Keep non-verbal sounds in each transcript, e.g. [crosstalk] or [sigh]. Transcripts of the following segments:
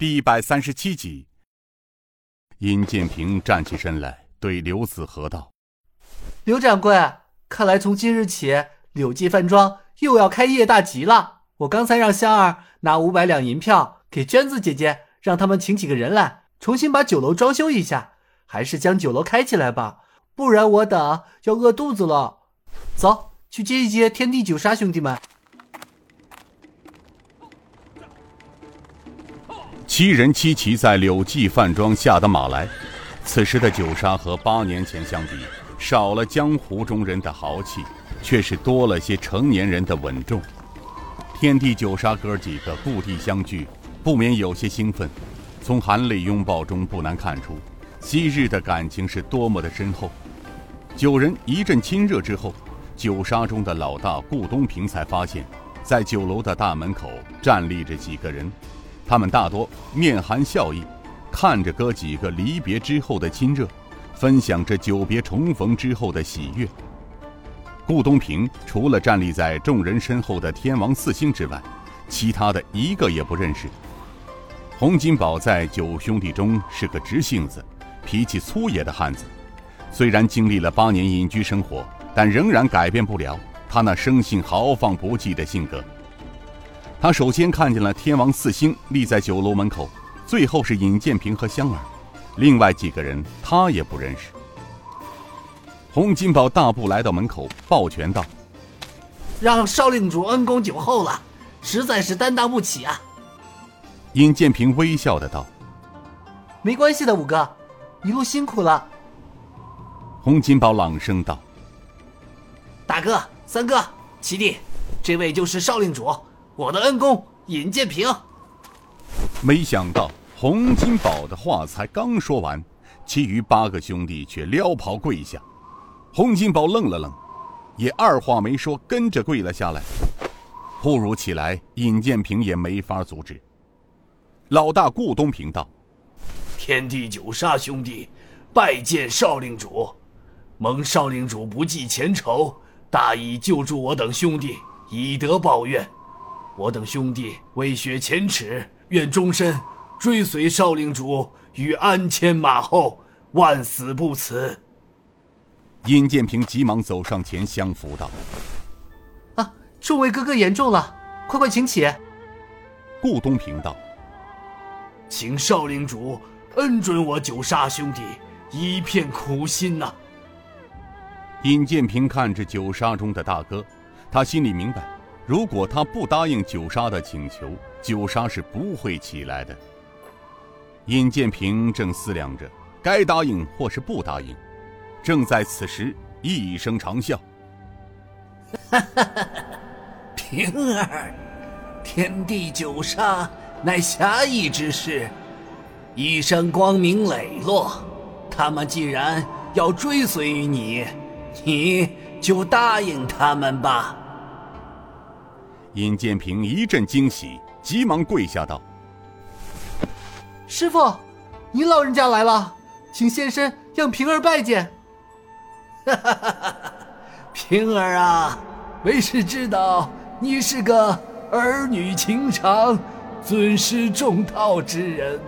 第一百三十七集。尹建平站起身来，对刘子和道：“刘掌柜，看来从今日起，柳记饭庄又要开业大吉了。我刚才让香儿拿五百两银票给娟子姐姐，让他们请几个人来，重新把酒楼装修一下，还是将酒楼开起来吧，不然我等要饿肚子了。走去接一接天地九杀兄弟们。”七人七骑在柳记饭庄下的马来，此时的九杀和八年前相比，少了江湖中人的豪气，却是多了些成年人的稳重。天地九杀哥几个故地相聚，不免有些兴奋。从含泪拥抱中不难看出，昔日的感情是多么的深厚。九人一阵亲热之后，九杀中的老大顾东平才发现，在酒楼的大门口站立着几个人。他们大多面含笑意，看着哥几个离别之后的亲热，分享着久别重逢之后的喜悦。顾东平除了站立在众人身后的天王四星之外，其他的一个也不认识。洪金宝在九兄弟中是个直性子、脾气粗野的汉子，虽然经历了八年隐居生活，但仍然改变不了他那生性豪放不羁的性格。他首先看见了天王四星立在酒楼门口，最后是尹建平和香儿，另外几个人他也不认识。洪金宝大步来到门口，抱拳道：“让少令主恩公久候了，实在是担当不起啊。”尹建平微笑的道：“没关系的，五哥，一路辛苦了。”洪金宝朗声道：“大哥、三哥、七弟，这位就是少令主。”我的恩公尹建平，没想到洪金宝的话才刚说完，其余八个兄弟却撩袍跪下。洪金宝愣了愣，也二话没说，跟着跪了下来。突如其来，尹建平也没法阻止。老大顾东平道：“天地九杀兄弟，拜见少令主，蒙少令主不计前仇，大义救助我等兄弟，以德报怨。”我等兄弟为雪前耻，愿终身追随少令主与鞍前马后，万死不辞。尹建平急忙走上前相扶道：“啊，众位哥哥言重了，快快请起。”顾东平道：“请少令主恩准我九杀兄弟一片苦心呐。”尹建平看着九杀中的大哥，他心里明白。如果他不答应九杀的请求，九杀是不会起来的。尹建平正思量着该答应或是不答应，正在此时，一声长啸：“哈哈哈！平儿，天地九杀乃侠义之事，一生光明磊落。他们既然要追随于你，你就答应他们吧。”尹建平一阵惊喜，急忙跪下道：“师傅，您老人家来了，请现身让平儿拜见。”“哈哈哈平儿啊，为师知道你是个儿女情长、尊师重道之人，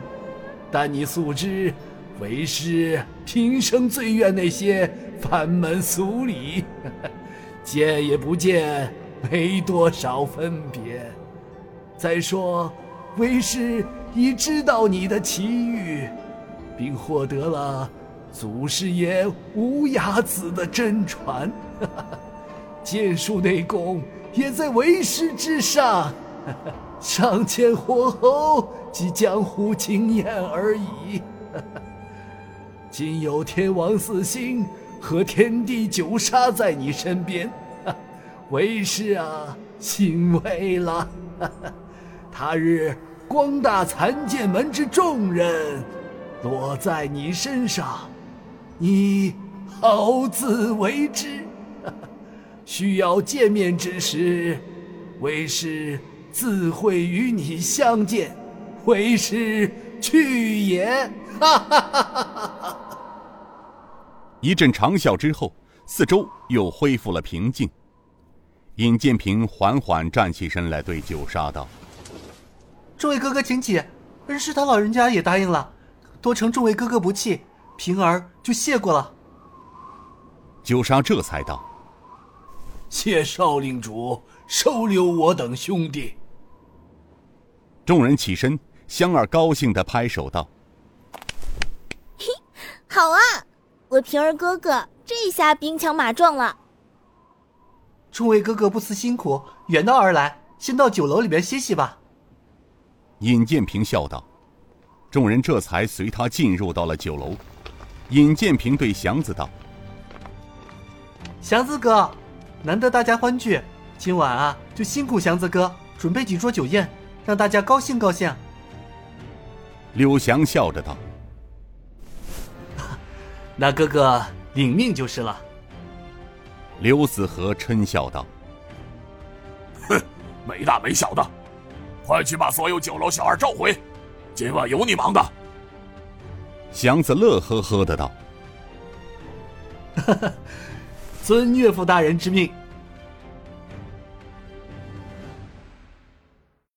但你素知，为师平生最怨那些藩门俗礼，[laughs] 见也不见。”没多少分别。再说，为师已知道你的奇遇，并获得了祖师爷无崖子的真传，[laughs] 剑术内功也在为师之上，尚欠火候及江湖经验而已。今有天王四星和天地九杀在你身边。为师啊，欣慰了。[laughs] 他日光大残剑门之重任落在你身上，你好自为之。[laughs] 需要见面之时，为师自会与你相见。为师去也。哈哈哈哈哈！一阵长啸之后，四周又恢复了平静。尹建平缓缓站起身来，对九杀道：“诸位哥哥，请起，恩师他老人家也答应了，多承众位哥哥不弃，平儿就谢过了。九杀这才道：“谢少令主收留我等兄弟。”众人起身，香儿高兴的拍手道：“嘿，好啊！我平儿哥哥这下兵强马壮了。”众位哥哥不辞辛苦远道而来，先到酒楼里面歇息吧。尹建平笑道：“众人这才随他进入到了酒楼。”尹建平对祥子道：“祥子哥，难得大家欢聚，今晚啊就辛苦祥子哥准备几桌酒宴，让大家高兴高兴。”柳祥笑着道：“ [laughs] 那哥哥领命就是了。”刘子和嗔笑道：“哼，没大没小的，快去把所有酒楼小二召回，今晚有你忙的。”祥子乐呵呵的道：“哈哈遵岳父大人之命。”